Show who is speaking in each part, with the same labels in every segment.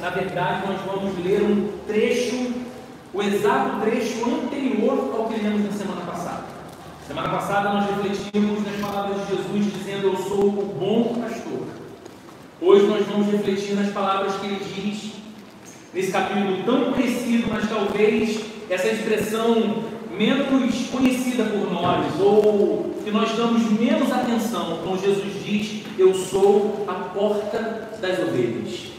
Speaker 1: Na verdade, nós vamos ler um trecho, o exato trecho anterior ao que lemos na semana passada. Semana passada nós refletimos nas palavras de Jesus dizendo: Eu sou o bom pastor. Hoje nós vamos refletir nas palavras que ele diz nesse capítulo tão conhecido, mas talvez essa expressão menos conhecida por nós, ou que nós damos menos atenção, quando Jesus diz: Eu sou a porta das ovelhas.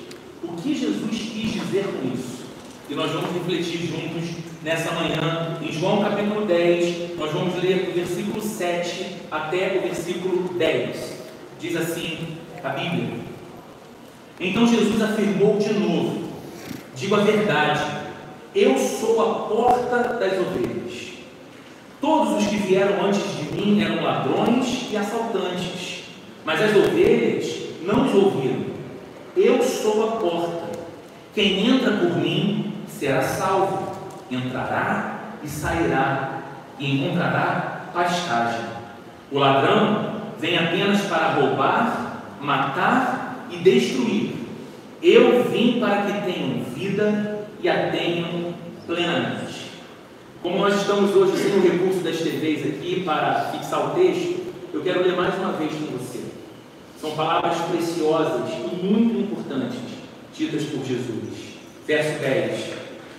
Speaker 1: O que Jesus quis dizer com isso? E nós vamos refletir juntos nessa manhã, em João capítulo 10, nós vamos ler do versículo 7 até o versículo 10. Diz assim a Bíblia. Então Jesus afirmou de novo: Digo a verdade, eu sou a porta das ovelhas. Todos os que vieram antes de mim eram ladrões e assaltantes, mas as ovelhas não os ouviram. Eu sou a porta. Quem entra por mim será salvo. Entrará e sairá e encontrará pastagem. O ladrão vem apenas para roubar, matar e destruir. Eu vim para que tenham vida e a tenham plenamente. Como nós estamos hoje sem o recurso das TVs aqui para fixar o texto, eu quero ler mais uma vez com você. São palavras preciosas e muito importantes ditas por Jesus. Verso 10.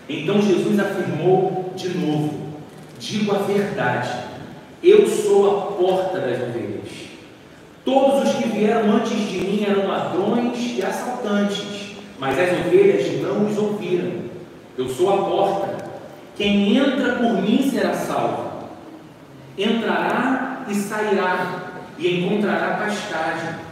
Speaker 1: Então Jesus afirmou de novo: Digo a verdade, eu sou a porta das ovelhas. Todos os que vieram antes de mim eram ladrões e assaltantes, mas as ovelhas não os ouviram. Eu sou a porta. Quem entra por mim será salvo. Entrará e sairá e encontrará pastagem.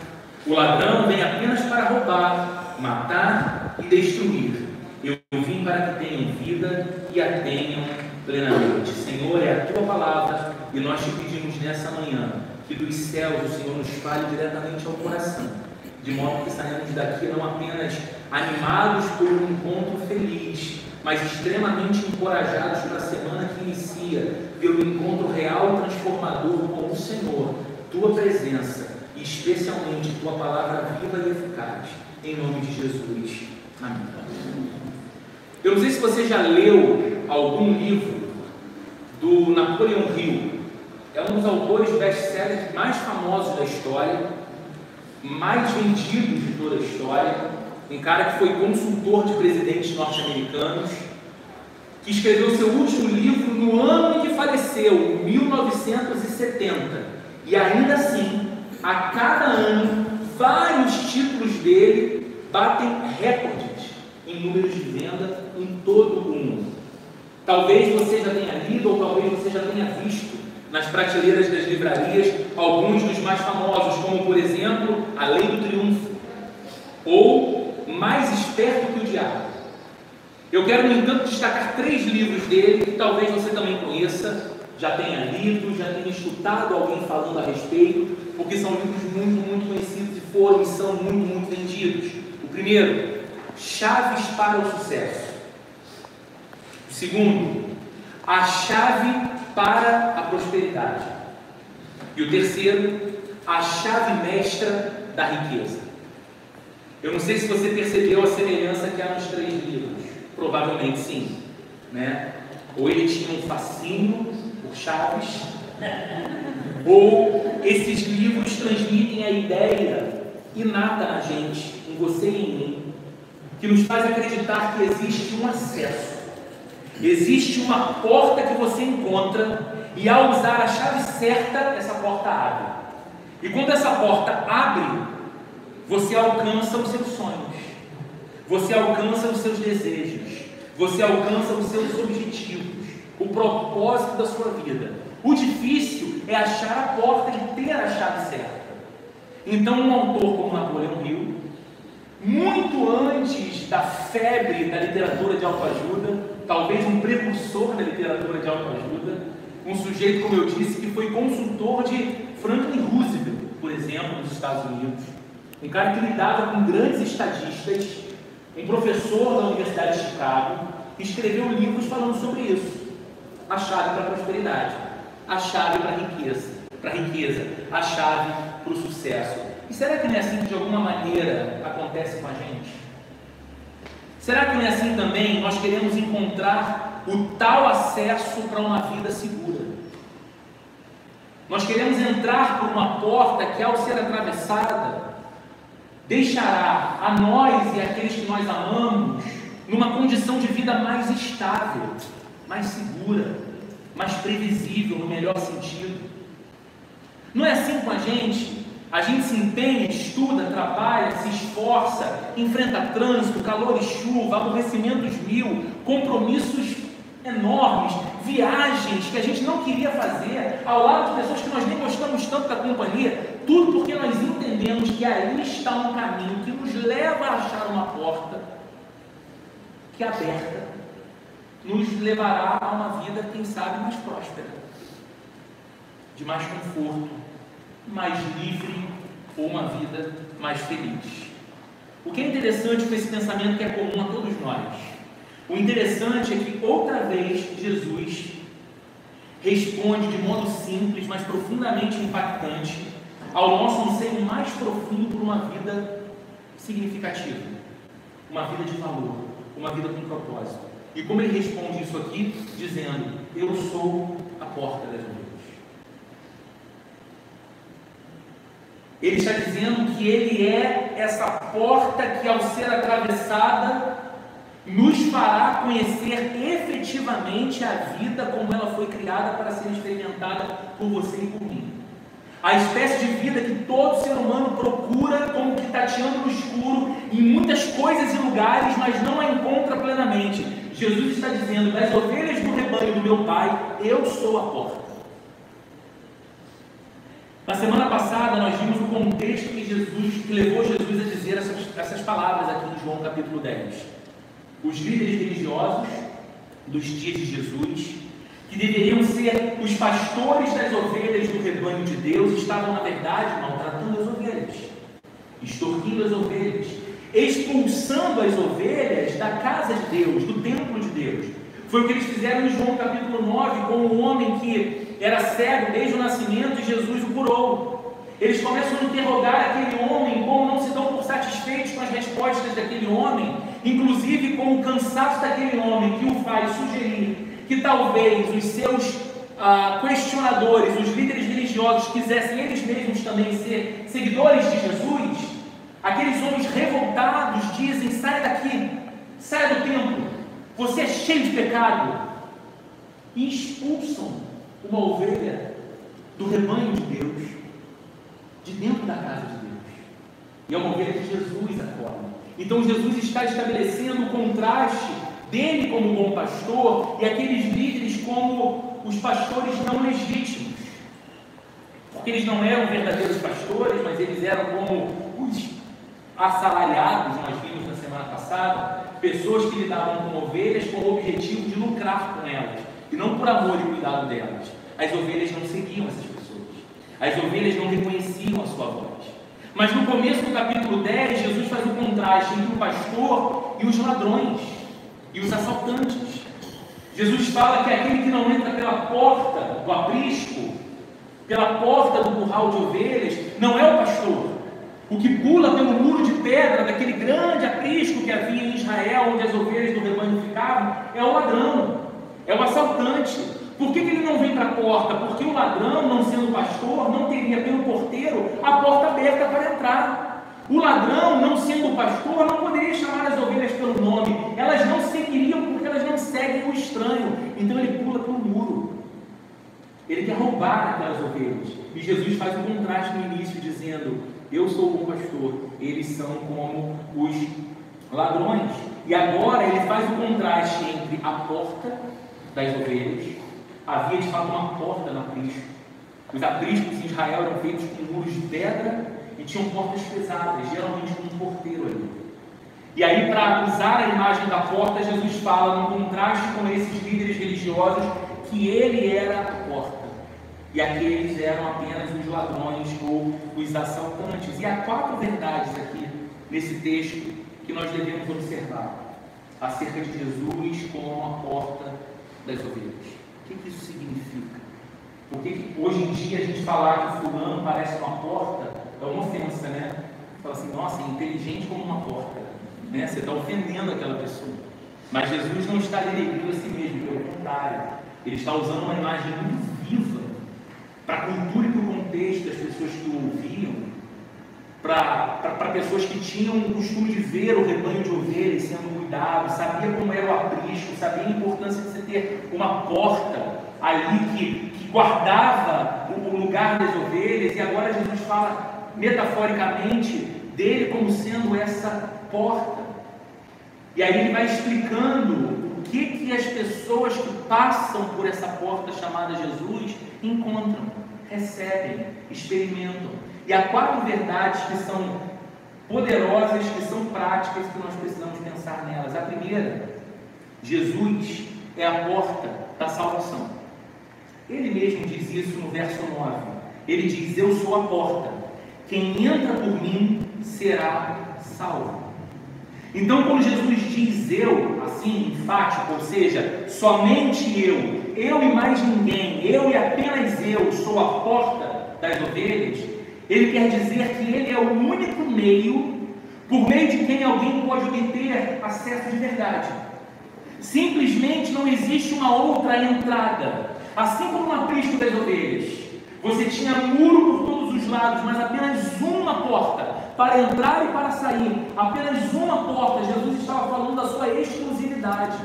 Speaker 1: O ladrão vem apenas para roubar, matar e destruir. Eu vim para que tenham vida e a tenham plenamente. Senhor, é a tua palavra e nós te pedimos nessa manhã que dos céus o Senhor nos fale diretamente ao coração, de modo que saímos daqui não apenas animados por um encontro feliz, mas extremamente encorajados para a semana que inicia, pelo encontro real e transformador com o Senhor, tua presença e especialmente tua palavra viva e eficaz. Em nome de Jesus. Amém. Eu não sei se você já leu algum livro do Napoleão Hill. É um dos autores best-sellers mais famosos da história, mais vendidos de toda a história. Um cara que foi consultor de presidentes norte-americanos, que escreveu seu último livro no ano em que faleceu, 1970. E ainda assim, a cada ano, vários títulos dele batem recordes em números de venda em todo o mundo. Talvez você já tenha lido ou talvez você já tenha visto nas prateleiras das livrarias alguns dos mais famosos, como por exemplo A Lei do Triunfo ou Mais Esperto que o Diabo. Eu quero, no entanto, destacar três livros dele que talvez você também conheça, já tenha lido, já tenha escutado alguém falando a respeito, porque são livros muito, muito conhecidos e foram e são muito, muito vendidos. O primeiro, Chaves para o Sucesso. O segundo, A Chave para a Prosperidade. E o terceiro, A Chave Mestra da Riqueza. Eu não sei se você percebeu a semelhança que há nos três livros. Provavelmente sim. Né? Ou ele tinha um fascínio por chaves, ou esses livros transmitem a ideia inata na gente, em você e em mim, que nos faz acreditar que existe um acesso, existe uma porta que você encontra e ao usar a chave certa, essa porta abre. E quando essa porta abre, você alcança os seus sonhos, você alcança os seus desejos, você alcança os seus objetivos, o propósito da sua vida. O difícil é achar a porta e ter a chave certa. Então, um autor como Napoleão Hill, muito antes da febre da literatura de autoajuda, talvez um precursor da literatura de autoajuda, um sujeito, como eu disse, que foi consultor de Franklin Roosevelt, por exemplo, nos Estados Unidos, um cara que lidava com grandes estadistas, um professor da Universidade de Chicago, escreveu livros falando sobre isso. A chave para a prosperidade, a chave para a riqueza, para a riqueza, a chave para o sucesso. E será que não é assim que de alguma maneira acontece com a gente? Será que não é assim também? Nós queremos encontrar o tal acesso para uma vida segura. Nós queremos entrar por uma porta que, ao ser atravessada, deixará a nós e aqueles que nós amamos numa condição de vida mais estável, mais segura, mais previsível, no melhor sentido. Não é assim com a gente? A gente se empenha, estuda, trabalha, se esforça, enfrenta trânsito, calor e chuva, aborrecimentos mil, compromissos enormes, viagens que a gente não queria fazer, ao lado de pessoas que nós nem gostamos tanto da companhia, tudo porque nós entendemos que aí está um caminho que nos leva a achar uma porta que é aberta nos levará a uma vida, quem sabe, mais próspera, de mais conforto, mais livre ou uma vida mais feliz. O que é interessante com esse pensamento que é comum a todos nós? O interessante é que outra vez Jesus responde de modo simples, mas profundamente impactante, ao nosso anseio mais profundo por uma vida significativa, uma vida de valor, uma vida com propósito. E como ele responde isso aqui? Dizendo: Eu sou a porta das ovelhas. Ele está dizendo que ele é essa porta que, ao ser atravessada, nos fará conhecer efetivamente a vida como ela foi criada para ser experimentada por você e por mim. A espécie de vida que todo ser humano procura como que tateando no escuro em muitas coisas e lugares, mas não a encontra plenamente. Jesus está dizendo: das ovelhas do rebanho do meu Pai, eu sou a porta. Na semana passada nós vimos o contexto que Jesus, que levou Jesus a dizer essas, essas palavras aqui em João capítulo 10. Os líderes religiosos dos dias de Jesus, que deveriam ser os pastores das ovelhas do rebanho de Deus, estavam na verdade maltratando as ovelhas, extorquindo as ovelhas, expulsando as ovelhas da casa de Deus, do templo de Deus. Foi o que eles fizeram em João capítulo 9 com um homem que era cego desde o nascimento e Jesus o curou. Eles começam a interrogar aquele homem, como não se dão por satisfeitos com as respostas daquele homem, inclusive com o cansaço daquele homem que o faz sugerir que talvez os seus ah, questionadores, os líderes religiosos, quisessem eles mesmos também ser seguidores de Jesus, Aqueles homens revoltados dizem: sai daqui, sai do templo, você é cheio de pecado. E expulsam uma ovelha do rebanho de Deus, de dentro da casa de Deus. E é uma ovelha que Jesus acolhe. Então Jesus está estabelecendo o contraste dele como bom pastor e aqueles líderes como os pastores não legítimos. Porque eles não eram verdadeiros pastores, mas eles eram como assalariados, nós vimos na semana passada, pessoas que lidavam com ovelhas com o objetivo de lucrar com elas, e não por amor e cuidado delas. As ovelhas não seguiam essas pessoas, as ovelhas não reconheciam a sua voz. Mas no começo do capítulo 10, Jesus faz o contraste entre o pastor e os ladrões e os assaltantes. Jesus fala que aquele que não entra pela porta do aprisco, pela porta do curral de ovelhas, não é o pastor, o que pula pelo muro de pedra daquele grande aprisco que havia em Israel, onde as ovelhas do rebanho ficavam, é o ladrão, é o assaltante. Por que, que ele não vem para a porta? Porque o ladrão, não sendo pastor, não teria pelo porteiro a porta aberta para entrar. O ladrão, não sendo pastor, não poderia chamar as ovelhas pelo nome. Elas não seguiriam porque elas não seguem o estranho. Então ele pula pelo muro. Ele quer roubar aquelas ovelhas. E Jesus faz um contraste no início, dizendo: eu sou o pastor, eles são como os ladrões. E agora ele faz o contraste entre a porta das ovelhas, havia de fato uma porta no aprisco. Os apriscos em Israel eram feitos com muros de pedra e tinham portas pesadas, geralmente com um porteiro ali. E aí, para usar a imagem da porta, Jesus fala, no contraste com esses líderes religiosos, que ele era a porta e aqueles eram apenas os ladrões ou os assaltantes. E há quatro verdades aqui nesse texto que nós devemos observar acerca de Jesus como a porta das ovelhas. O que, que isso significa? Porque que hoje em dia a gente falar que fulano parece uma porta é uma ofensa, né? Fala assim, nossa, é inteligente como uma porta. né? Você está ofendendo aquela pessoa. Mas Jesus não está denegrindo a si mesmo, pelo contrário. Ele está usando uma imagem muito para a cultura e para o contexto das pessoas que o ouviam, para pessoas que tinham o costume de ver o rebanho de ovelhas sendo cuidado, sabia como era o aprisco, sabia a importância de você ter uma porta ali que, que guardava o lugar das ovelhas, e agora Jesus fala metaforicamente dele como sendo essa porta. E aí ele vai explicando o que, que as pessoas que passam por essa porta chamada Jesus encontram, recebem, experimentam. E há quatro verdades que são poderosas, que são práticas, que nós precisamos pensar nelas. A primeira, Jesus é a porta da salvação. Ele mesmo diz isso no verso 9. Ele diz: Eu sou a porta. Quem entra por mim será salvo. Então, quando Jesus diz eu, assim, enfático, ou seja, somente eu, eu e mais ninguém, eu e apenas eu sou a porta das ovelhas, ele quer dizer que ele é o único meio por meio de quem alguém pode obter acesso de verdade. Simplesmente não existe uma outra entrada. Assim como no aprisco das ovelhas, você tinha muro por todos os lados, mas apenas uma porta para entrar e para sair, apenas uma porta. Jesus estava falando da sua exclusividade.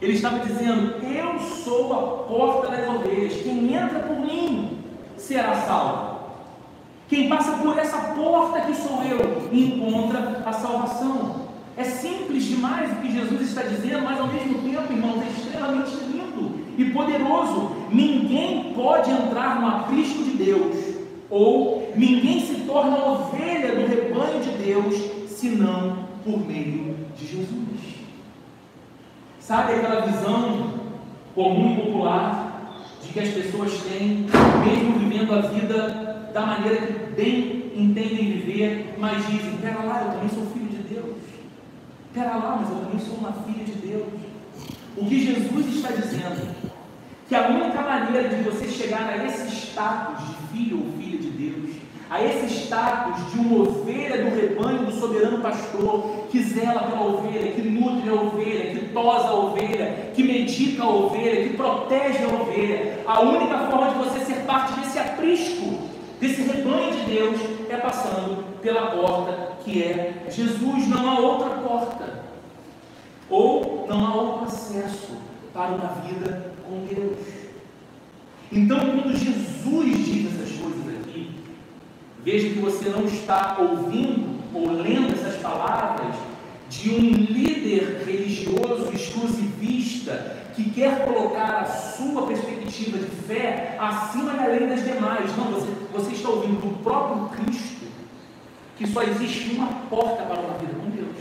Speaker 1: Ele estava dizendo: Eu sou a porta das ovelhas. Quem entra por mim será salvo. Quem passa por essa porta que sou eu encontra a salvação. É simples demais o que Jesus está dizendo, mas ao mesmo tempo, irmãos, é extremamente lindo e poderoso. Ninguém pode entrar no aprisco de Deus ou ninguém se torna ovelha do rebanho de Deus senão por meio de Jesus. Sabe aquela visão comum e popular de que as pessoas têm, mesmo vivendo a vida da maneira que bem entendem viver, mas dizem: Pera lá, eu também sou filho de Deus. Pera lá, mas eu também sou uma filha de Deus. O que Jesus está dizendo que a única maneira de você chegar a esse status de filho ou a esse status de uma ovelha do rebanho do soberano pastor, que zela pela ovelha, que nutre a ovelha, que tosa a ovelha, que medica a ovelha, que protege a ovelha, a única forma de você ser parte desse aprisco, desse rebanho de Deus, é passando pela porta que é Jesus, não há outra porta, ou não há outro acesso para uma vida com Deus. Então, quando Jesus diz essas coisas veja que você não está ouvindo ou lendo essas palavras de um líder religioso exclusivista que quer colocar a sua perspectiva de fé acima da lei das demais. Não, você, você está ouvindo do próprio Cristo que só existe uma porta para uma vida com Deus.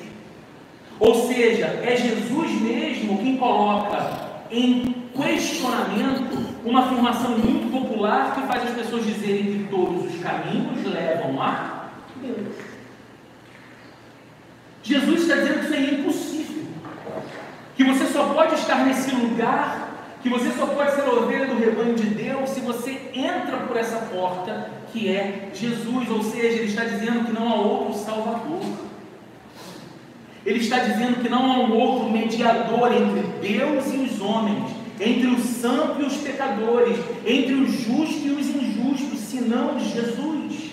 Speaker 1: Ou seja, é Jesus mesmo quem coloca em questionamento uma afirmação muito popular que faz as pessoas dizerem que todos os caminhos levam a Deus. Jesus está dizendo que isso é impossível. Que você só pode estar nesse lugar, que você só pode ser ovelha do rebanho de Deus se você entra por essa porta que é Jesus. Ou seja, ele está dizendo que não há outro Salvador. Ele está dizendo que não há um outro mediador entre Deus e os homens, entre o santo e os pecadores, entre os justos e os injustos, senão Jesus.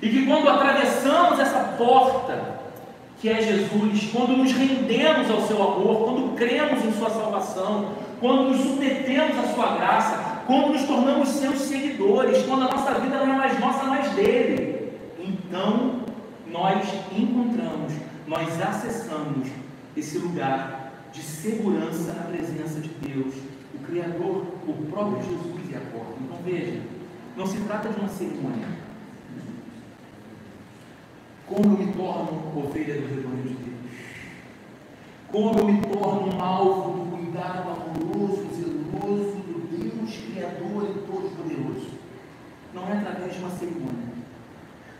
Speaker 1: E que quando atravessamos essa porta, que é Jesus, quando nos rendemos ao seu amor, quando cremos em Sua salvação, quando nos submetemos à Sua graça, quando nos tornamos seus seguidores, quando a nossa vida não é mais nossa, mas dele, então nós encontramos nós acessamos esse lugar de segurança na presença de Deus, o Criador, o próprio Jesus e a porta. Então veja, não se trata de uma cerimônia. Como eu me torno ovelha do rebanho de Deus? Como eu me torno um alvo do cuidado amoroso, zeloso do Deus Criador e Todo-Poderoso? Não é através de uma cerimônia,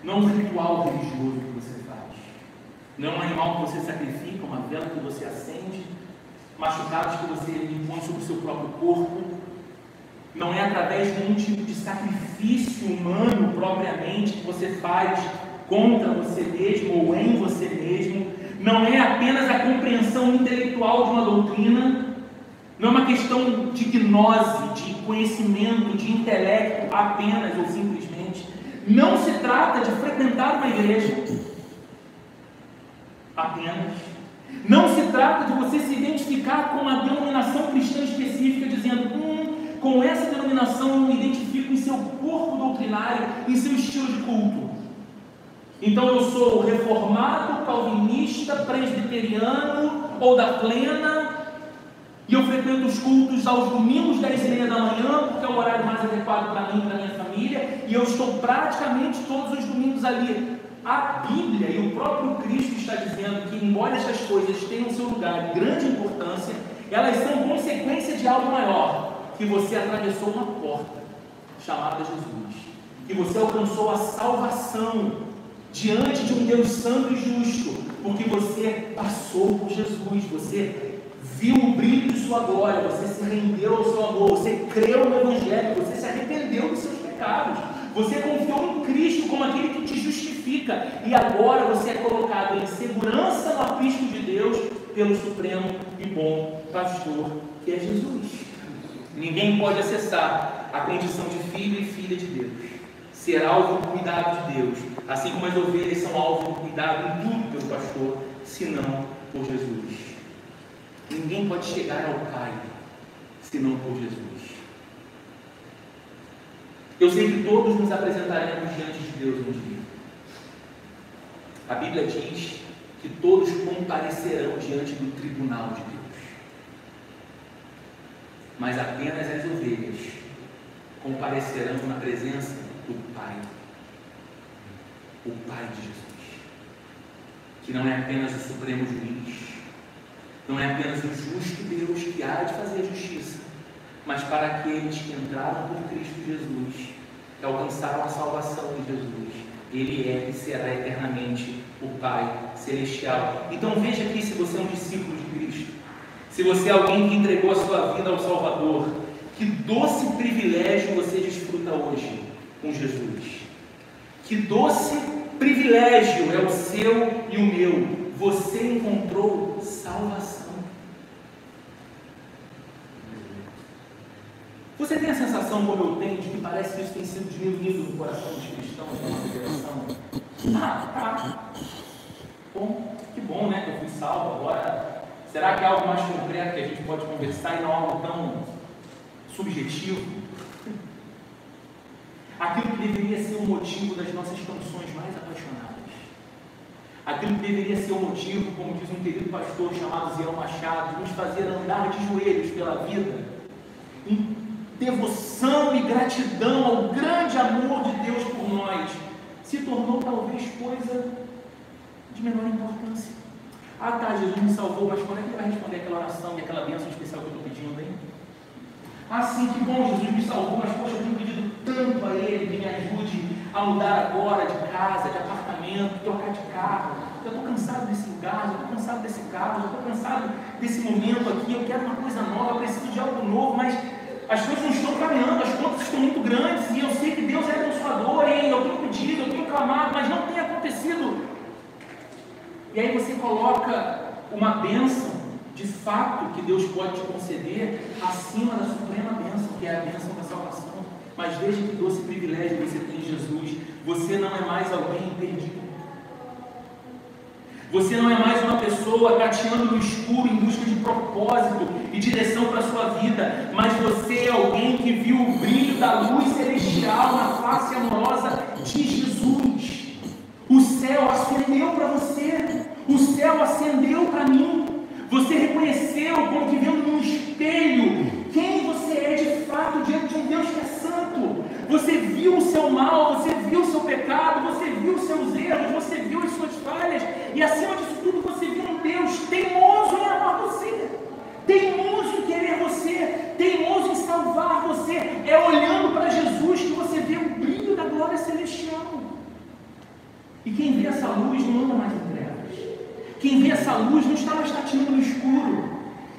Speaker 1: não é um ritual religioso que você não é um animal que você sacrifica, uma vela que você acende, machucados que você impõe sobre o seu próprio corpo. Não é através de nenhum tipo de sacrifício humano propriamente que você faz contra você mesmo ou em você mesmo, não é apenas a compreensão intelectual de uma doutrina, não é uma questão de gnose, de conhecimento, de intelecto apenas ou simplesmente. Não se trata de frequentar uma igreja apenas. Não se trata de você se identificar com uma denominação cristã específica, dizendo, hum, com essa denominação eu me identifico em seu corpo doutrinário, em seu estilo de culto. Então eu sou reformado, calvinista, presbiteriano ou da plena, e eu frequento os cultos aos domingos, 10 e meia da manhã, porque é o horário mais adequado para mim e para minha família, e eu estou praticamente todos os domingos ali. A Bíblia e o próprio Cristo está dizendo que, embora essas coisas tenham seu lugar de grande importância, elas são consequência de algo maior, que você atravessou uma porta chamada Jesus, que você alcançou a salvação diante de um Deus santo e justo, porque você passou por Jesus, você viu o brilho de sua glória, você se rendeu ao seu amor, você creu no Evangelho, você se arrependeu dos seus pecados, você confiou em Cristo como aquele que te justifica, e agora você é colocado em segurança no aprisco de Deus pelo Supremo e bom pastor que é Jesus. Ninguém pode acessar a condição de filho e filha de Deus, ser alvo do cuidado de Deus, assim como as ovelhas são alvo do cuidado em tudo pelo pastor, senão por Jesus. Ninguém pode chegar ao Pai senão por Jesus. Eu sei que todos nos apresentaremos diante de Deus um dia. A Bíblia diz que todos comparecerão diante do tribunal de Deus. Mas apenas as ovelhas comparecerão na presença do Pai. O Pai de Jesus. Que não é apenas o supremo juiz, não é apenas o justo Deus que há de fazer justiça, mas para aqueles que entraram por Cristo Jesus, que alcançaram a salvação de Jesus. Ele é e será eternamente o Pai Celestial. Então veja aqui se você é um discípulo de Cristo, se você é alguém que entregou a sua vida ao Salvador, que doce privilégio você desfruta hoje com Jesus. Que doce privilégio é o seu e o meu. Você encontrou salvação. Você tem a sensação, como eu tenho, de que parece que isso tem sido diminuído no coração dos cristãos na nossa? Ah, tá. Bom, que bom, né? Que eu fui salvo agora. Será que é algo mais concreto que a gente pode conversar e não algo tão subjetivo? Aquilo que deveria ser o motivo das nossas canções mais apaixonadas. Aquilo que deveria ser o motivo, como diz um querido pastor chamado Zé Machado, nos fazer andar de joelhos pela vida, devoção e gratidão ao grande amor de Deus por nós, se tornou talvez coisa de menor importância. Ah tá, Jesus me salvou, mas quando é que ele vai responder aquela oração e aquela bênção especial que eu estou pedindo aí? Ah sim, que bom, Jesus me salvou, mas poxa, eu tenho pedido tanto a Ele que me ajude a mudar agora de casa, de apartamento, trocar de carro. Eu estou cansado desse lugar, eu estou cansado desse carro, eu estou cansado desse momento aqui, eu quero uma coisa nova, eu preciso de algo novo, mas as coisas não estão caminhando, as contas estão muito grandes e eu sei que Deus é abençoador e eu tenho pedido, eu tenho clamado, mas não tem acontecido. E aí você coloca uma bênção de fato que Deus pode te conceder acima da suprema bênção, que é a bênção da salvação. Mas veja que doce privilégio você tem em Jesus. Você não é mais alguém perdido você não é mais uma pessoa gateando no escuro em busca de propósito e direção para a sua vida, mas você é alguém que viu o brilho da luz celestial na face amorosa de Jesus. O céu acendeu para você, o céu acendeu para mim. Você reconheceu, como que vendo num espelho, quem você é de fato diante de um Deus que é santo. Você viu o seu mal, você viu o seu pecado, você viu os seus erros, você viu as suas falhas, e acima disso tudo você viu um Deus teimoso em amar você, teimoso em querer você, teimoso em salvar você. É olhando para Jesus que você vê o brilho da glória celestial. E quem vê essa luz não anda mais em trevas. Quem vê essa luz não está mais tateando no escuro.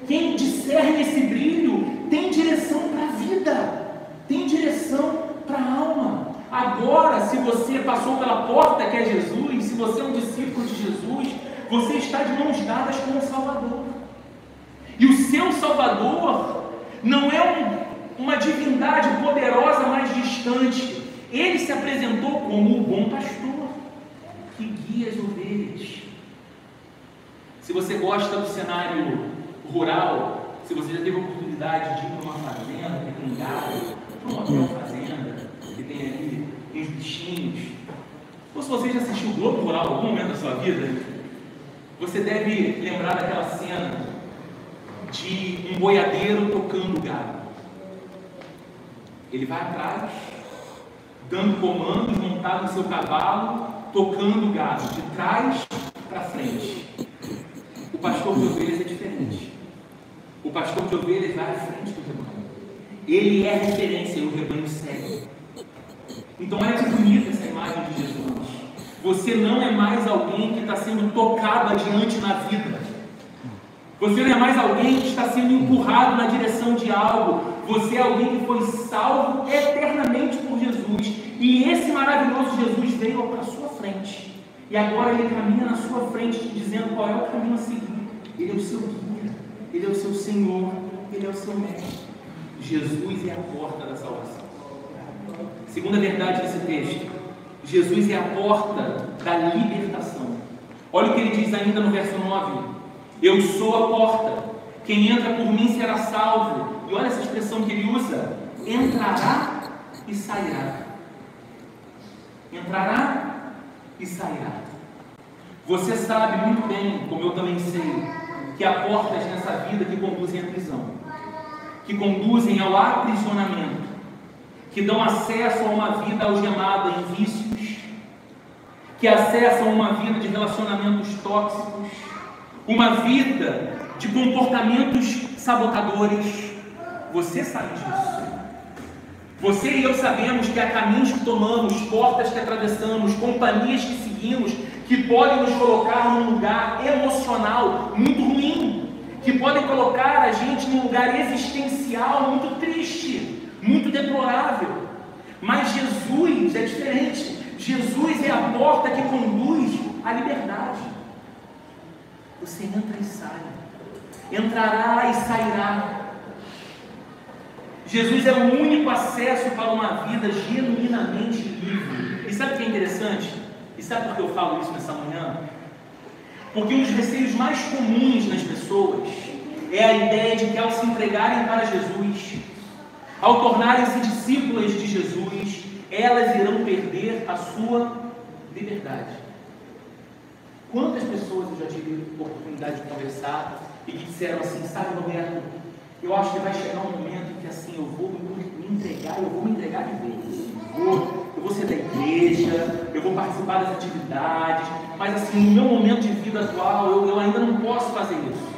Speaker 1: Quem discerne esse brilho tem direção para a vida, tem direção para a alma. Agora, se você passou pela porta que é Jesus, se você é um discípulo de Jesus, você está de mãos dadas com o Salvador. E o seu Salvador não é um, uma divindade poderosa mais distante. Ele se apresentou como o bom pastor que guia as ovelhas. Se você gosta do cenário rural, se você já teve a oportunidade de ir para uma fazenda que tem gado, para uma hotel fazenda, que tem ali uns bichinhos, ou se você já assistiu o Globo Rural algum momento da sua vida, você deve lembrar daquela cena de um boiadeiro tocando gado. Ele vai atrás, dando comandos, montado no seu cavalo, tocando gado, de trás para frente. O pastor de ovelhas é diferente. O pastor de ovelhas vai à frente do rebanho. Ele é referência e o rebanho segue. Então é que bonita essa imagem de Jesus. Você não é mais alguém que está sendo tocado adiante na vida. Você não é mais alguém que está sendo empurrado na direção de algo. Você é alguém que foi salvo eternamente por Jesus. E esse maravilhoso Jesus veio para a sua frente. E agora ele caminha na sua frente, te dizendo qual é o caminho a seguir. Ele é o seu guia, ele é o seu Senhor, ele é o seu mestre. Jesus é a porta da salvação. Segunda verdade desse texto Jesus é a porta da libertação. Olha o que ele diz ainda no verso 9: Eu sou a porta, quem entra por mim será salvo. E olha essa expressão que ele usa: entrará e sairá. Entrará e sairá. Você sabe muito bem, como eu também sei, que há portas nessa vida que conduzem à prisão, que conduzem ao aprisionamento, que dão acesso a uma vida algemada em vícios, que acessam uma vida de relacionamentos tóxicos, uma vida de comportamentos sabotadores. Você sabe disso. Você e eu sabemos que há caminhos que tomamos, portas que atravessamos, companhias que seguimos, que podem nos colocar num lugar emocional muito ruim, que podem colocar a gente num lugar existencial muito triste muito deplorável. Mas Jesus é diferente. Jesus é a porta que conduz à liberdade. Você entra e sai. Entrará e sairá. Jesus é o único acesso para uma vida genuinamente livre. E sabe o que é interessante? Sabe por que eu falo isso nessa manhã? Porque um dos receios mais comuns nas pessoas é a ideia de que ao se entregarem para Jesus, ao tornarem-se discípulas de Jesus, elas irão perder a sua liberdade. Quantas pessoas eu já tive oportunidade de conversar e que disseram assim, sabe Roberto, eu acho que vai chegar um momento que assim eu vou me entregar, eu vou me entregar de vez. Eu vou, eu vou ser da igreja, eu vou participar das atividades, mas assim, no meu momento de vida atual, eu, eu ainda não posso fazer isso.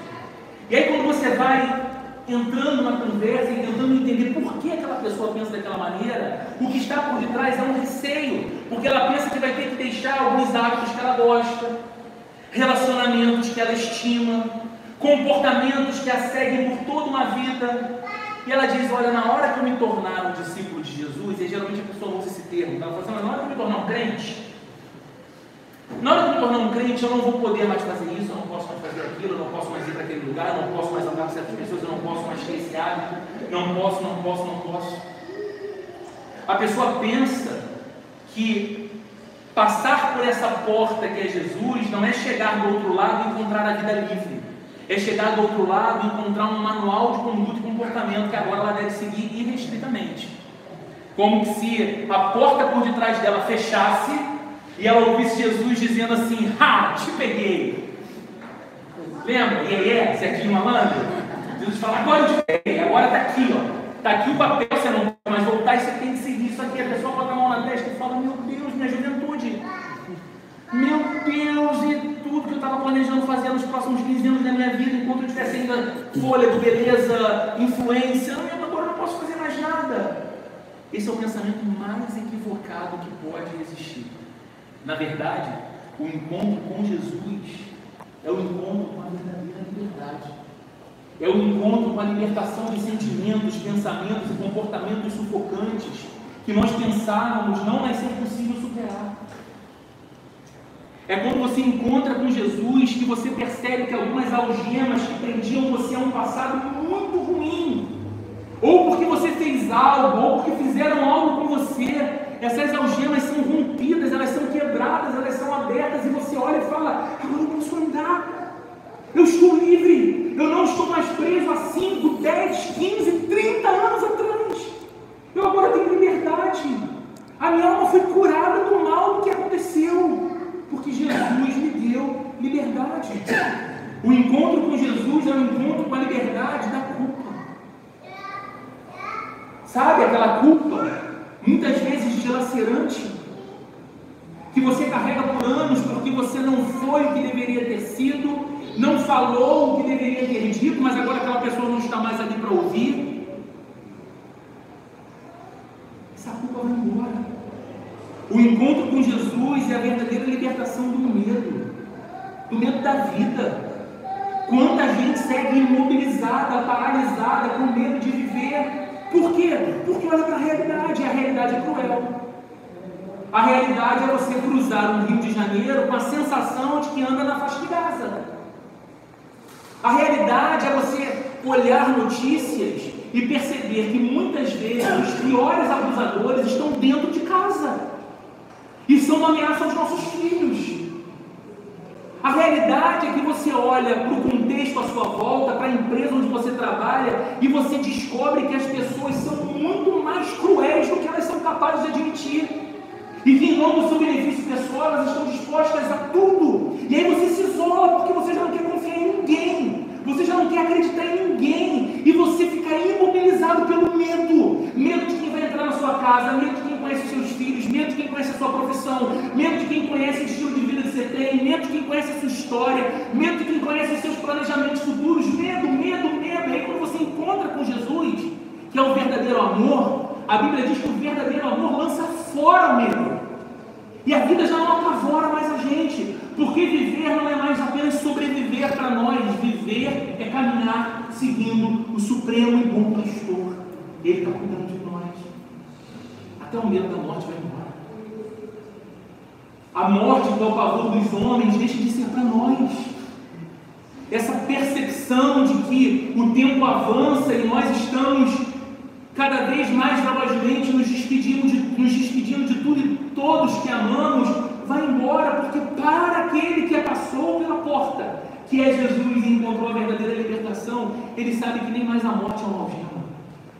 Speaker 1: E aí quando você vai entrando na conversa e tentando entender por que aquela pessoa pensa daquela maneira, o que está por detrás é um receio, porque ela pensa que vai ter que deixar alguns hábitos que ela gosta, relacionamentos que ela estima, comportamentos que a seguem por toda uma vida. E ela diz: Olha, na hora que eu me tornar um discípulo de Jesus, e geralmente a pessoa usa esse termo, ela fala assim, na hora que eu me tornar um crente, na hora de me tornar um crente, eu não vou poder mais fazer isso, eu não posso mais fazer aquilo, eu não posso mais ir para aquele lugar, eu não posso mais andar com certas pessoas, eu não posso mais ter esse hábito, não posso, não posso, não posso. A pessoa pensa que passar por essa porta que é Jesus não é chegar do outro lado e encontrar a vida livre. É chegar do outro lado e encontrar um manual de conduta e comportamento que agora ela deve seguir irrestritamente. Como se a porta por detrás dela fechasse e ela ouvisse Jesus dizendo assim: Ha, te peguei. Lembra? E aí é, Serginho Malandro? Jesus fala: Agora eu te peguei, agora está aqui, ó. Está aqui o papel, você não pode mais voltar e você tem que seguir isso aqui. A pessoa bota a mão na testa e fala: Meu Deus, minha juventude. Meu Deus, e tudo que eu estava planejando fazer nos próximos 15 anos da minha vida, enquanto eu tivesse ainda fôlego, beleza, influência, eu agora não posso fazer mais nada. Esse é o pensamento mais equivocado que pode existir. Na verdade, o encontro com Jesus é o encontro com a verdadeira liberdade. É o encontro com a libertação de sentimentos, pensamentos e comportamentos sufocantes que nós pensávamos não vai ser possível superar. É quando você encontra com Jesus que você percebe que algumas algemas que prendiam você a um passado muito ruim, ou porque você fez algo, ou porque fizeram algo com você, essas algemas são rompidas, elas são quebradas, elas são abertas, e você olha e fala: agora eu posso andar, eu estou livre, eu não estou mais preso há 5, 10, 15, 30 anos atrás, eu agora tenho liberdade, a minha alma foi curada do mal que aconteceu porque Jesus me deu liberdade. O encontro com Jesus é um encontro com a liberdade da culpa. Sabe aquela culpa, muitas vezes dilacerante, que você carrega por anos porque você não foi o que deveria ter sido, não falou o que deveria ter dito, mas agora aquela pessoa não está mais ali para ouvir. Essa culpa vai embora. O encontro com Jesus é a verdadeira libertação do medo, do medo da vida. Quanta gente segue imobilizada, paralisada, com medo de viver. Por quê? Porque olha para a realidade, e a realidade é cruel. A realidade é você cruzar um Rio de Janeiro com a sensação de que anda na faixa de Gaza. A realidade é você olhar notícias e perceber que muitas vezes os piores abusadores estão dentro de casa. Isso é uma ameaça aos nossos filhos. A realidade é que você olha para o contexto à sua volta, para a empresa onde você trabalha, e você descobre que as pessoas são muito mais cruéis do que elas são capazes de admitir. E que em nome do seu benefício pessoal, elas estão dispostas a tudo. E aí você se isola porque você já não quer confiar em ninguém. Você já não quer acreditar em ninguém. E você fica imobilizado pelo medo. Medo de quem vai entrar na sua casa, medo de quem conhece os seus filhos, medo de quem conhece a sua profissão, medo de quem conhece o estilo de vida que você tem, medo de quem conhece a sua história, medo de quem conhece os seus planejamentos futuros, medo, medo, medo. E aí quando você encontra com Jesus, que é o verdadeiro amor, a Bíblia diz que o verdadeiro amor lança fora o medo. E a vida já não apavora mais a gente, porque viver não é mais apenas sobreviver para nós, viver é caminhar seguindo o supremo e bom pastor. Ele está cuidando de nós. Até o medo da morte vai embora. A morte, que é o pavor dos homens, deixa de ser para nós. Essa percepção de que o tempo avança e nós estamos cada vez mais velozmente nos despedindo de, nos despedindo de tudo e todos que amamos, vai embora, porque para aquele que passou pela porta, que é Jesus e encontrou a verdadeira libertação, ele sabe que nem mais a morte é uma algema,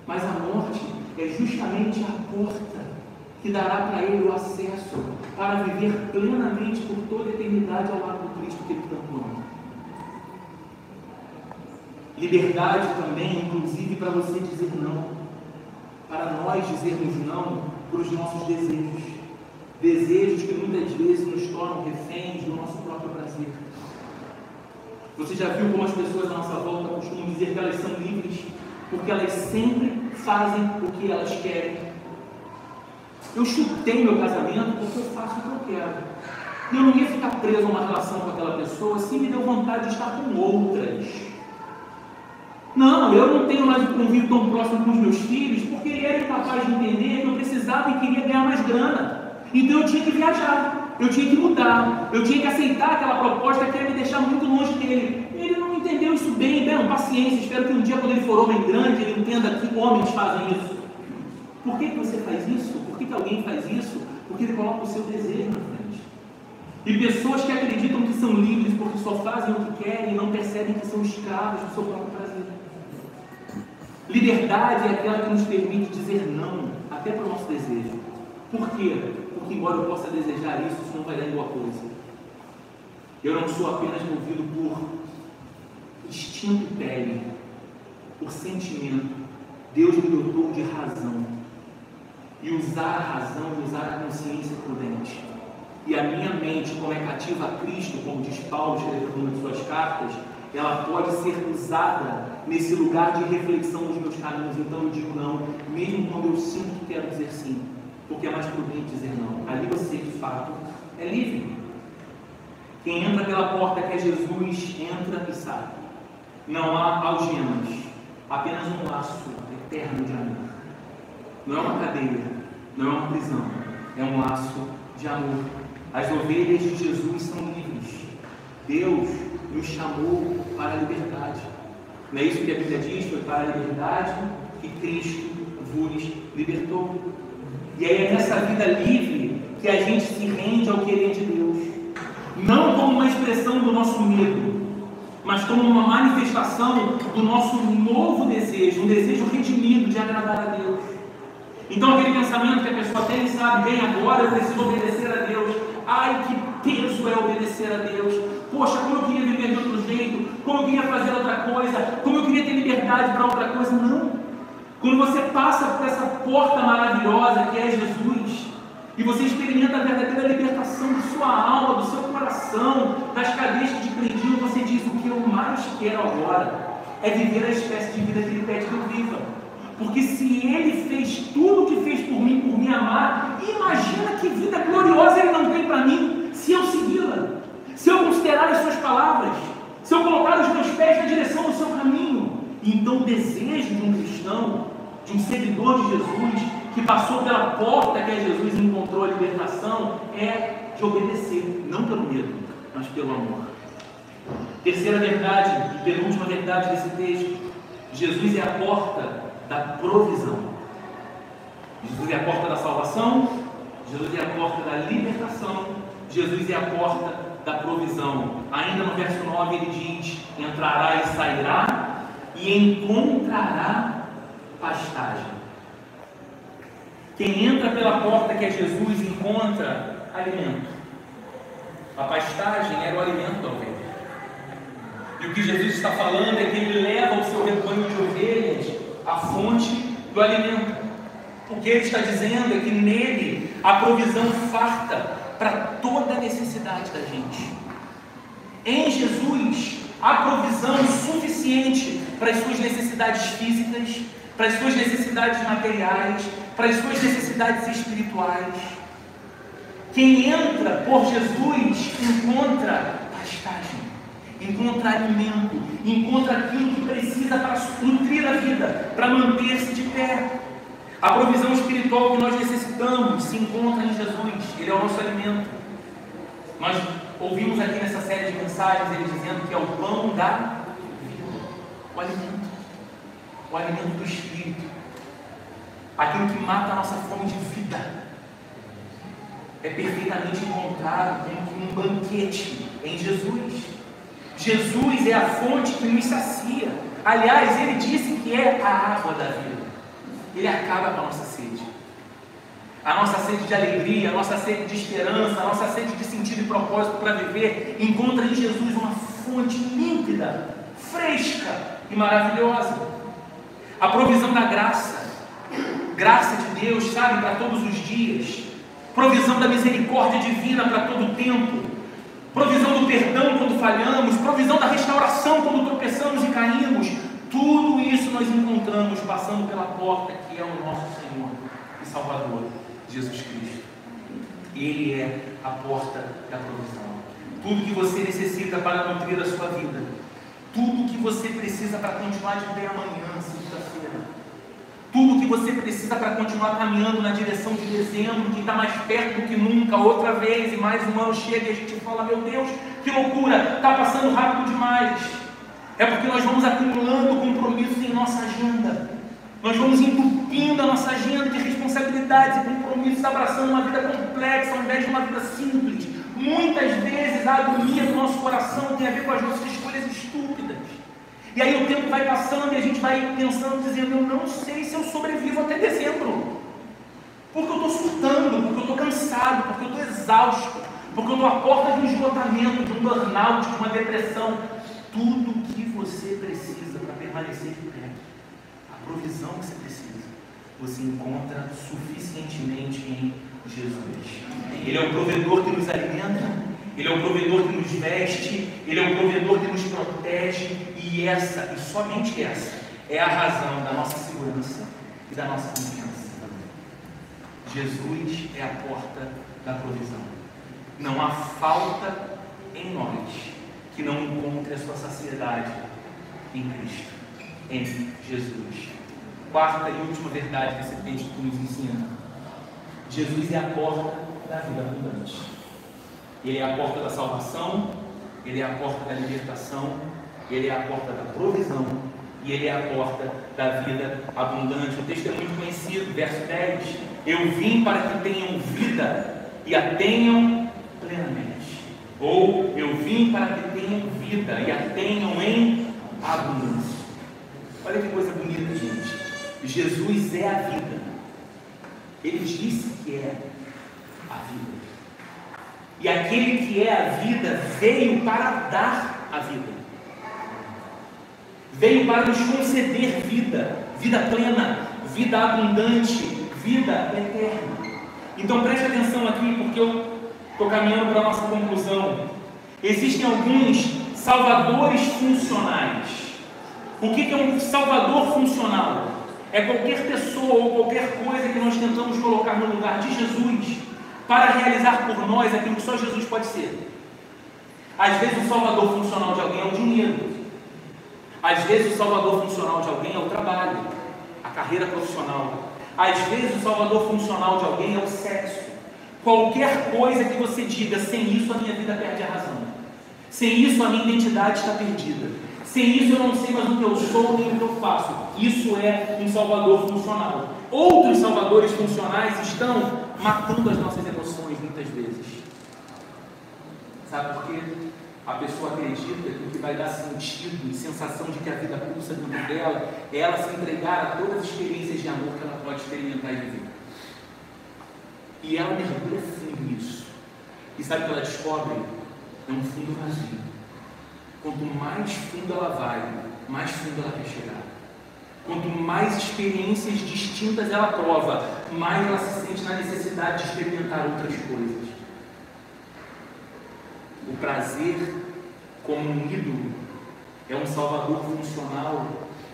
Speaker 1: mas a morte é justamente a porta que dará para ele o acesso para viver plenamente por toda a eternidade ao lado do Cristo que ele tanto ama. Liberdade também, inclusive, para você dizer não, para nós dizermos não para os nossos desejos, desejos que muitas vezes nos tornam reféns do nosso próprio prazer. Você já viu como as pessoas à nossa volta costumam dizer que elas são livres porque elas sempre fazem o que elas querem. Eu chutei meu casamento porque eu faço o que eu quero. Eu não ia ficar preso a uma relação com aquela pessoa se me deu vontade de estar com outras. Não, eu não tenho mais o convívio tão próximo com os meus filhos porque ele era incapaz de entender que eu precisava e queria ganhar mais grana. Então eu tinha que viajar, eu tinha que mudar, eu tinha que aceitar aquela proposta que ia me deixar muito longe dele. Ele não entendeu isso bem, bem, paciência, espero que um dia quando ele for homem grande, ele entenda que homens fazem isso. Por que, que você faz isso? Que, alguém faz isso? Porque ele coloca o seu desejo na frente. E pessoas que acreditam que são livres porque só fazem o que querem e não percebem que são escravos do seu próprio prazer. Liberdade é aquela que nos permite dizer não, até para o nosso desejo. Por quê? Porque, embora eu possa desejar isso, isso não vai dar igual coisa. Eu não sou apenas movido por instinto pele, por sentimento. Deus me dotou de razão. E usar a razão e usar a consciência prudente. E a minha mente, como é cativa a Cristo, como diz Paulo escrevendo uma de suas cartas, ela pode ser usada nesse lugar de reflexão dos meus caminhos. Então eu digo não, mesmo quando eu sinto que quero dizer sim, porque é mais prudente dizer não. Ali você, de fato, é livre. Quem entra pela porta que é Jesus, entra e sai. Não há algemas, apenas um laço eterno de amor. Não é uma cadeia, não é uma prisão, é um laço de amor. As ovelhas de Jesus são livres. Deus nos chamou para a liberdade. Não é isso que a Bíblia diz? Foi para a liberdade que Cristo vos libertou. E aí é nessa vida livre que a gente se rende ao querer de Deus. Não como uma expressão do nosso medo, mas como uma manifestação do nosso novo desejo, um desejo redimido de agradar a Deus. Então aquele pensamento que a pessoa tem, sabe, bem agora eu preciso obedecer a Deus. Ai, que peso é obedecer a Deus. Poxa, como eu queria viver de outro jeito, como eu queria fazer outra coisa, como eu queria ter liberdade para outra coisa. Não. Quando você passa por essa porta maravilhosa que é Jesus, e você experimenta a verdadeira libertação de sua alma, do seu coração, das cadeias que te prendiam, você diz: O que eu mais quero agora é viver a espécie de vida que Ele pede que eu viva. Porque se Ele fez tudo o que fez por mim, por me amar, imagina que vida gloriosa Ele não tem para mim se eu segui-la, se eu considerar as Suas palavras, se eu colocar os meus pés na direção do Seu caminho. Então, o desejo de um cristão, de um seguidor de Jesus, que passou pela porta que é Jesus e encontrou a libertação, é de obedecer, não pelo medo, mas pelo amor. Terceira verdade e penúltima verdade desse texto: Jesus é a porta da provisão. Jesus é a porta da salvação, Jesus é a porta da libertação, Jesus é a porta da provisão. Ainda no verso 9 ele diz: entrará e sairá e encontrará pastagem. Quem entra pela porta que é Jesus encontra alimento. A pastagem era o alimento da ovelha. E o que Jesus está falando é que ele leva o seu rebanho de ovelhas à fonte do alimento. O que ele está dizendo é que nele a provisão farta para toda a necessidade da gente. Em Jesus há provisão suficiente para as suas necessidades físicas, para as suas necessidades materiais, para as suas necessidades espirituais. Quem entra por Jesus encontra encontra alimento, encontra aquilo que precisa para nutrir a vida, para manter-se de pé. A provisão espiritual que nós necessitamos se encontra em Jesus, Ele é o nosso alimento. Nós ouvimos aqui nessa série de mensagens ele dizendo que é o pão da vida, o alimento, o alimento do Espírito aquilo que mata a nossa fome de vida, é perfeitamente encontrado como um banquete em Jesus. Jesus é a fonte que nos sacia. Aliás, ele disse que é a água da vida. Ele acaba com a nossa sede. A nossa sede de alegria, a nossa sede de esperança, a nossa sede de sentido e propósito para viver, encontra em Jesus uma fonte límpida, fresca e maravilhosa. A provisão da graça graça de Deus, sabe, para todos os dias, provisão da misericórdia divina para todo o tempo, provisão do perdão quando falhamos, provisão da restauração quando tropeçamos e caímos. Tudo isso nós encontramos passando pela porta que é o nosso Senhor e Salvador, Jesus Cristo. Ele é a porta da provisão. Tudo que você necessita para nutrir a sua vida, tudo que você precisa para continuar de pé amanhã, segunda-feira, tudo o que você precisa para continuar caminhando na direção de dezembro, que está mais perto do que nunca, outra vez, e mais um ano chega e a gente fala: Meu Deus, que loucura, está passando rápido demais. É porque nós vamos acumulando compromissos em nossa agenda, nós vamos entupindo a nossa agenda de responsabilidades e compromissos, abraçando uma vida complexa ao invés de uma vida simples. Muitas vezes a agonia do nosso coração tem a ver com as nossas escolhas estúpidas. E aí o tempo vai passando e a gente vai pensando, dizendo, eu não sei se eu sobrevivo até dezembro. Porque eu estou surtando, porque eu estou cansado, porque eu estou exausto, porque eu estou à porta de um esgotamento, de um burnout, de uma depressão. Tudo o que você precisa para permanecer de pé, a provisão que você precisa, você encontra suficientemente em Jesus. Ele é o provedor que nos alimenta, ele é o provedor que nos veste, Ele é o provedor que nos protege, e essa, e somente essa, é a razão da nossa segurança e da nossa confiança. Jesus é a porta da provisão. Não há falta em nós que não encontre a sua saciedade em Cristo, em Jesus. Quarta e última verdade que esse texto nos ensina: Jesus é a porta da vida abundante. Ele é a porta da salvação, ele é a porta da libertação, ele é a porta da provisão e ele é a porta da vida abundante. O texto é muito conhecido, verso 10. Eu vim para que tenham vida e a tenham plenamente. Ou eu vim para que tenham vida e a tenham em abundância. Olha que coisa bonita, gente. Jesus é a vida. Ele disse que é a vida. E aquele que é a vida veio para dar a vida. Veio para nos conceder vida, vida plena, vida abundante, vida eterna. Então preste atenção aqui, porque eu estou caminhando para a nossa conclusão. Existem alguns salvadores funcionais. O que é um salvador funcional? É qualquer pessoa ou qualquer coisa que nós tentamos colocar no lugar de Jesus para realizar por nós aquilo que só Jesus pode ser. Às vezes o salvador funcional de alguém é o dinheiro. Às vezes o salvador funcional de alguém é o trabalho, a carreira profissional. Às vezes o salvador funcional de alguém é o sexo. Qualquer coisa que você diga, sem isso a minha vida perde a razão. Sem isso a minha identidade está perdida. Sem isso eu não sei mais o que eu sou nem o que eu faço. Isso é um salvador funcional. Outros salvadores funcionais estão matando as nossas emoções muitas vezes. Sabe por quê? A pessoa acredita que o que vai dar sentido e sensação de que a vida pulsa dentro dela é ela se entregar a todas as experiências de amor que ela pode experimentar e viver. E ela mergulha fundo nisso. E sabe o que ela descobre? É um fundo vazio. Quanto mais fundo ela vai, mais fundo ela quer chegar. Quanto mais experiências distintas ela prova, mais ela se sente na necessidade de experimentar outras coisas. O prazer, como um ídolo, é um salvador funcional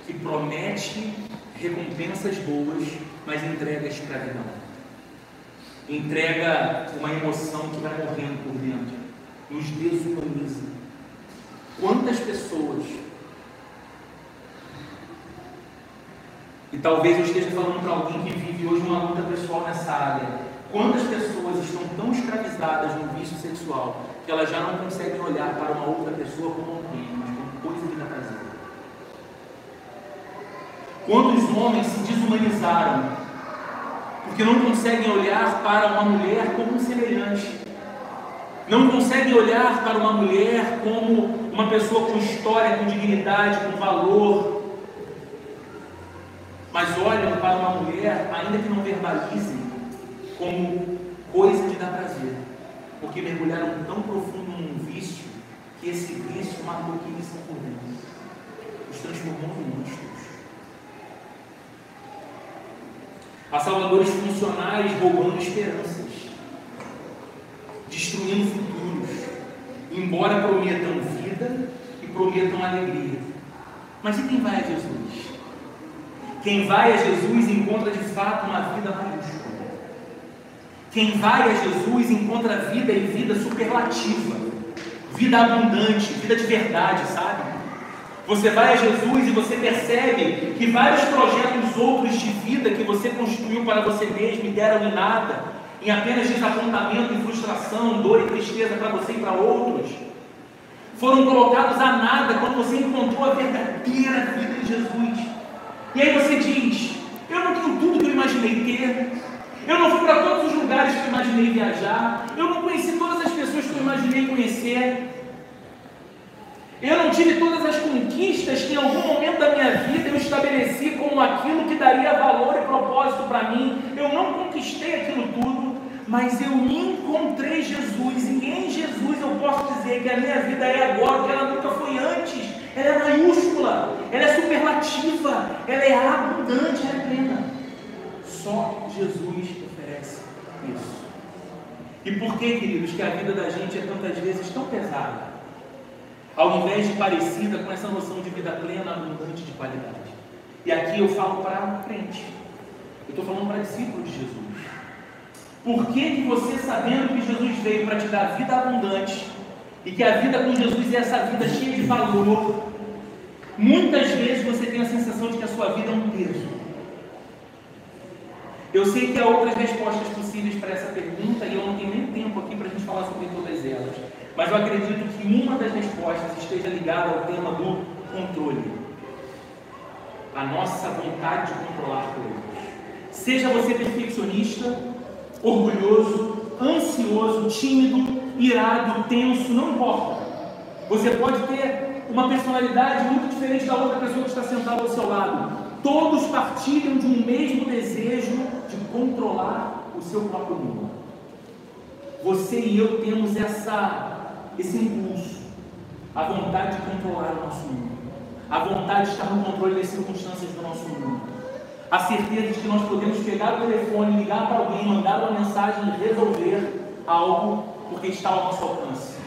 Speaker 1: que promete recompensas boas, mas entrega a escravidão. Entrega uma emoção que vai morrendo por dentro, nos desumaniza. Quantas pessoas E talvez eu esteja falando para alguém que vive hoje uma luta pessoal nessa área. Quantas pessoas estão tão escravizadas no vício sexual que elas já não conseguem olhar para uma outra pessoa como alguém, mas como coisa que prazer? Quantos homens se desumanizaram porque não conseguem olhar para uma mulher como um semelhante? Não conseguem olhar para uma mulher como uma pessoa com história, com dignidade, com valor, mas olham para uma mulher, ainda que não verbalizem, como coisa de dar prazer, porque mergulharam tão profundo num vício que esse vício matou quem eles são por dentro, os transformou em monstros. Há salvadores funcionais roubando esperanças, destruindo futuros, embora prometam vida e prometam alegria. Mas e quem vai a Jesus? Quem vai a Jesus encontra de fato uma vida maiúscula. Quem vai a Jesus encontra vida e vida superlativa, vida abundante, vida de verdade, sabe? Você vai a Jesus e você percebe que vários projetos outros de vida que você construiu para você mesmo e deram em nada, em apenas desapontamento e frustração, dor e tristeza para você e para outros, foram colocados a nada quando você encontrou a verdadeira vida de Jesus. E aí você diz: Eu não tenho tudo que eu imaginei ter. Eu não fui para todos os lugares que eu imaginei viajar. Eu não conheci todas as pessoas que eu imaginei conhecer. Eu não tive todas as conquistas que em algum momento da minha vida eu estabeleci como aquilo que daria valor e propósito para mim. Eu não conquistei aquilo tudo, mas eu encontrei Jesus. E em Jesus eu posso dizer que a minha vida é agora que ela nunca foi antes ela é maiúscula, ela é superlativa, ela é abundante, ela é plena. Só Jesus oferece isso. E por que, queridos, que a vida da gente é tantas vezes tão pesada? Ao invés de parecida com essa noção de vida plena, abundante de qualidade. E aqui eu falo para crente. Eu estou falando para discípulo de Jesus. Por que, que você, sabendo que Jesus veio para te dar vida abundante, e que a vida com Jesus é essa vida cheia de valor, muitas vezes você tem a sensação de que a sua vida é um peso. Eu sei que há outras respostas possíveis para essa pergunta e eu não tenho nem tempo aqui para a gente falar sobre todas elas. Mas eu acredito que uma das respostas esteja ligada ao tema do controle. A nossa vontade de controlar coisas. Seja você perfeccionista, orgulhoso, ansioso, tímido, irado, tenso, não importa. Você pode ter uma personalidade muito diferente da outra pessoa que está sentada ao seu lado. Todos partilham de um mesmo desejo de controlar o seu próprio mundo. Você e eu temos essa, esse impulso, a vontade de controlar o nosso mundo, a vontade de estar no controle das circunstâncias do nosso mundo, a certeza de que nós podemos pegar o telefone, ligar para alguém, mandar uma mensagem e resolver algo porque está ao nosso alcance.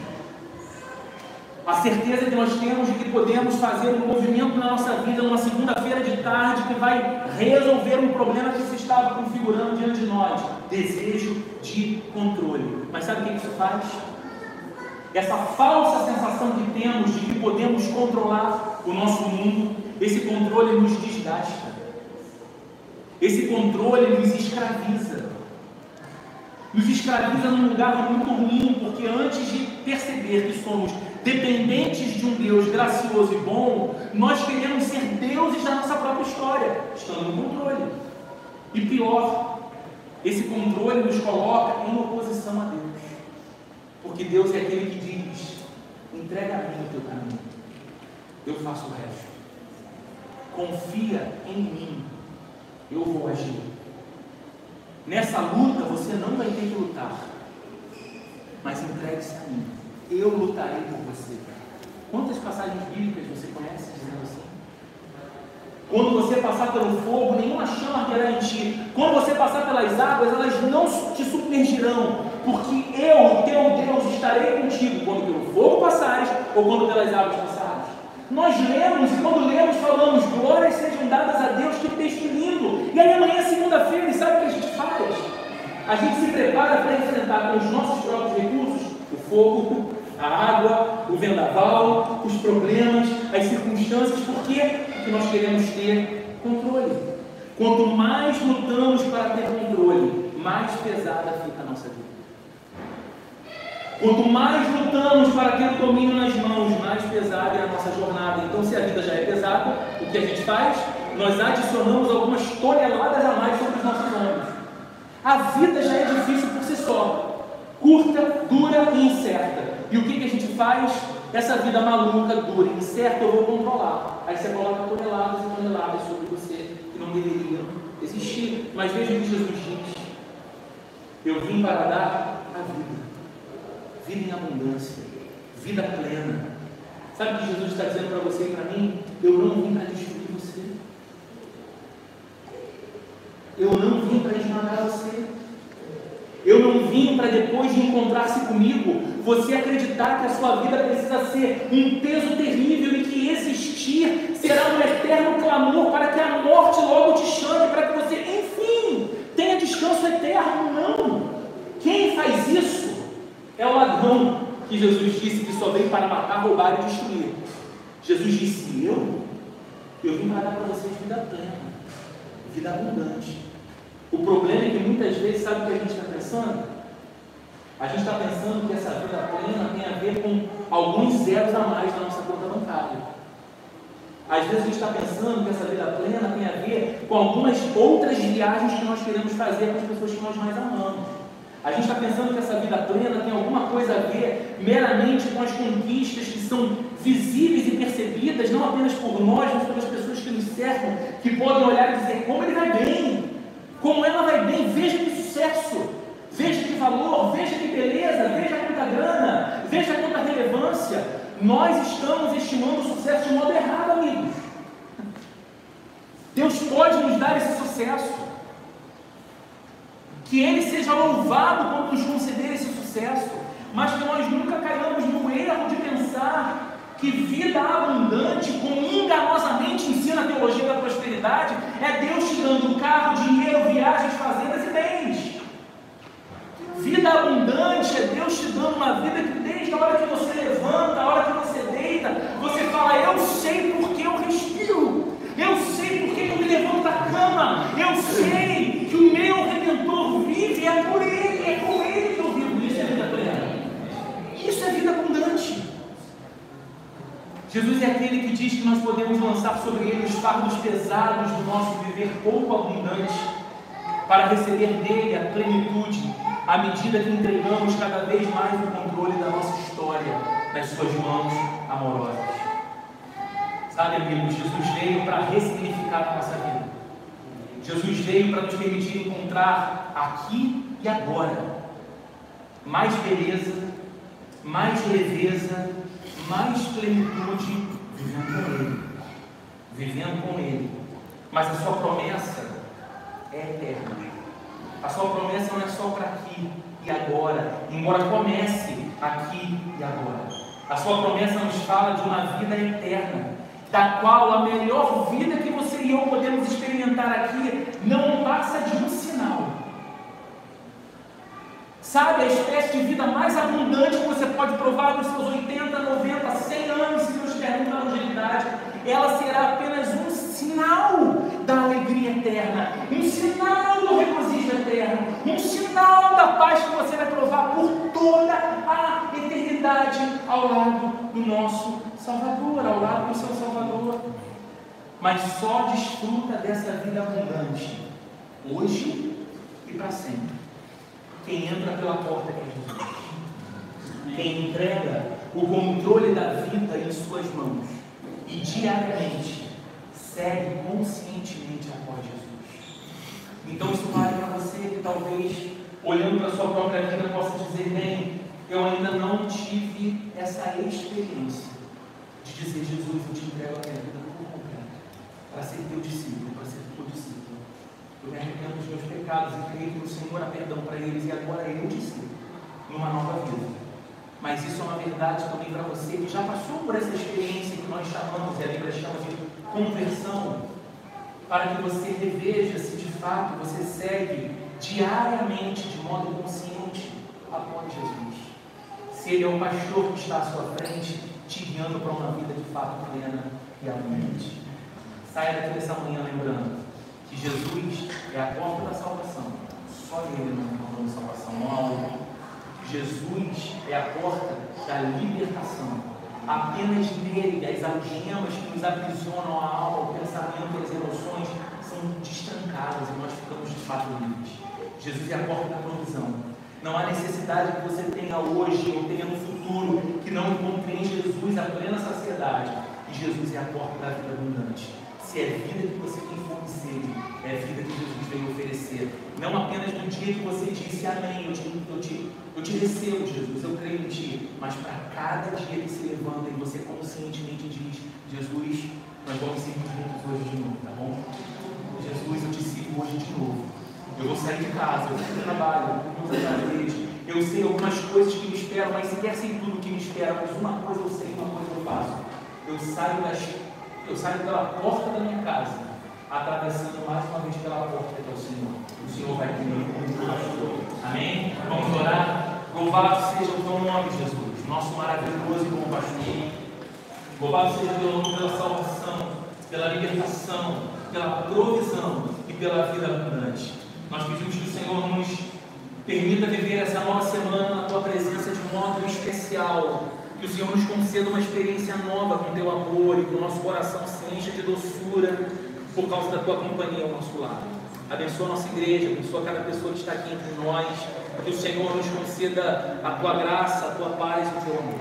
Speaker 1: A certeza que nós temos de que podemos fazer um movimento na nossa vida numa segunda-feira de tarde que vai resolver um problema que se estava configurando diante de nós. Desejo de controle. Mas sabe o que isso faz? Essa falsa sensação que temos de que podemos controlar o nosso mundo, esse controle nos desgasta. Esse controle nos escraviza. Nos escraviza num lugar muito ruim, porque antes de perceber que somos dependentes de um Deus gracioso e bom, nós queremos ser deuses da nossa própria história, estando no controle. E pior, esse controle nos coloca em oposição a Deus. Porque Deus é aquele que diz: entrega a mim o teu caminho, eu faço o resto. Confia em mim, eu vou agir. Nessa luta você não vai ter que lutar, mas entregue-se a mim. Eu lutarei por você. Quantas passagens bíblicas você conhece dizendo assim? Quando você passar pelo fogo, nenhuma chama arderá em ti. Quando você passar pelas águas, elas não te submergirão, porque eu, teu Deus, estarei contigo quando pelo fogo passares ou quando pelas águas passares. Nós lemos e quando lemos falamos, glórias sejam dadas a Deus, que texto lindo. E aí amanhã, segunda-feira, e sabe o que a gente faz? A gente se prepara para enfrentar com os nossos próprios recursos o fogo, a água, o vendaval, os problemas, as circunstâncias? Porque nós queremos ter controle. Quanto mais lutamos para ter controle, mais pesada fica a nossa vida. Quanto mais lutamos para ter o domínio nas mãos, mais pesada é a nossa jornada. Então, se a vida já é pesada, o que a gente faz? Nós adicionamos algumas toneladas a mais sobre os nossos ombros. A vida já é difícil por si só, curta, dura e incerta. E o que, que a gente faz? Essa vida maluca, dura e incerta, eu vou controlar. Aí você coloca toneladas e toneladas sobre você que não deveriam existir. Mas veja o que Jesus diz: Eu vim para dar a vida vida em abundância, vida plena. Sabe o que Jesus está dizendo para você e para mim? Eu não vim para destruir você. Eu não vim para esmagar você. Eu não vim para depois de encontrar-se comigo, você acreditar que a sua vida precisa ser um peso terrível e que existir será um eterno clamor para que a morte logo te chame, para que você, enfim, tenha descanso eterno. Não. Quem faz isso é o ladrão que Jesus disse que só veio para matar, roubar e destruir. Jesus disse: Eu? Eu vim para dar para vocês vida plena, vida abundante. O problema é que muitas vezes, sabe o que a gente está pensando? A gente está pensando que essa vida plena tem a ver com alguns zeros a mais na nossa conta bancária. Às vezes a gente está pensando que essa vida plena tem a ver com algumas outras viagens que nós queremos fazer com as pessoas que nós mais amamos. A gente está pensando que essa vida plena tem alguma coisa a ver meramente com as conquistas que são visíveis e percebidas, não apenas por nós, mas pelas pessoas que nos cercam, que podem olhar e dizer como ele vai bem, como ela vai bem, veja que sucesso, veja que valor, veja que beleza, veja quanta grana, veja quanta relevância. Nós estamos estimando o sucesso de modo errado, amigos. Deus pode nos dar esse sucesso. Que Ele seja louvado quando nos conceder esse sucesso, mas que nós nunca caiamos no erro de pensar que vida abundante, como enganosamente ensina a teologia da prosperidade, é Deus te dando carro, dinheiro, viagens, fazendas e bens. Vida abundante é Deus te dando uma vida que desde a hora que você levanta, a hora que você deita, você fala, eu sei porque eu respiro, eu sei porque eu me levanto da cama, eu sei que o meu é por Ele, é com Ele que eu vivo. Isso é vida plena. Isso é vida abundante. Jesus é aquele que diz que nós podemos lançar sobre Ele os fardos pesados do nosso viver pouco abundante, para receber dele a plenitude, à medida que entregamos cada vez mais o controle da nossa história nas Suas mãos amorosas. Sabe, amigos, Jesus veio para ressignificar a nossa vida. Jesus veio para nos permitir encontrar aqui e agora mais beleza, mais leveza, mais plenitude vivendo com Ele. Vivendo com Ele. Mas a sua promessa é eterna. A sua promessa não é só para aqui e agora, embora comece aqui e agora. A sua promessa nos fala de uma vida eterna da qual a melhor vida que você eu podemos experimentar aqui não passa de um sinal. Sabe, a espécie de vida mais abundante que você pode provar nos seus 80, 90, 100 anos, se Deus quer muita longevidade, ela será apenas um sinal da alegria eterna, um sinal do regozijo eterno, um sinal da paz que você vai provar por toda a eternidade ao lado do nosso Salvador, ao lado do seu Salvador. Mas só desfruta dessa vida abundante, hoje e para sempre. Quem entra pela porta é Jesus. Quem entrega o controle da vida em suas mãos e diariamente segue conscientemente após Jesus. Então isso vale para você que talvez, olhando para a sua própria vida, possa dizer, bem, eu ainda não tive essa experiência de dizer, Jesus, eu te entrego a minha vida para ser teu discípulo, para ser teu discípulo. Eu me arrependo dos meus pecados e creio que o Senhor há perdão para eles e agora eu discípulo, numa nova vida. Mas isso é uma verdade também para você que já passou por essa experiência que nós chamamos, e a Bíblia chama de conversão, para que você reveja se de fato você segue diariamente, de modo consciente, após Jesus. Se Ele é o pastor que está à sua frente, te guiando para uma vida de fato plena e abundante. Saia daqui dessa manhã lembrando que Jesus é a porta da salvação. Só Ele não é a porta da salvação, não há outro. Jesus é a porta da libertação. Apenas nele as algemas que nos aprisionam a alma, o pensamento e as emoções são destrancadas e nós ficamos de fato livres. Jesus é a porta da provisão. Não há necessidade que você tenha hoje ou tenha no futuro que não encontre em Jesus a plena saciedade. E Jesus é a porta da vida abundante. Se é vida que você tem fome sede, é a vida que Jesus veio oferecer. Não apenas no dia que você disse amém, eu te, eu te eu te recebo, Jesus, eu creio em Ti. Mas para cada dia que se levanta e você conscientemente diz: Jesus, nós vamos seguir juntos hoje de novo, tá bom? Jesus, eu te sigo hoje de novo. Eu vou sair de casa, eu vou para o trabalho, eu vou para Eu sei algumas coisas que me esperam, mas sequer sei tudo que me espera. Mas uma coisa eu sei, uma coisa eu faço. Eu saio, das, eu saio pela porta da minha casa, atravessando mais uma vez pela porta que é o Senhor. O Senhor vai comigo como pastor. Amém? Vamos orar? Louvado seja o teu nome, Jesus, nosso maravilhoso e bom pastor. Louvado seja o teu nome pela salvação, pela libertação, pela provisão e pela vida abundante. Nós pedimos que o Senhor nos permita viver essa nova semana na tua presença de modo especial. Que o Senhor nos conceda uma experiência nova com teu amor e que o nosso coração se encha de doçura por causa da tua companhia ao nosso lado. Abençoa a nossa igreja, abençoa cada pessoa que está aqui entre nós. Que o Senhor nos conceda a tua graça, a tua paz e o teu amor.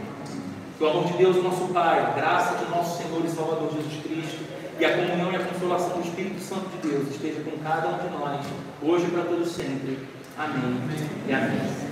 Speaker 1: Que o amor de Deus, nosso Pai, a graça de nosso Senhor e Salvador Jesus Cristo e a comunhão e a consolação do Espírito Santo de Deus esteja com cada um de nós, hoje e para todos sempre. Amém e amém.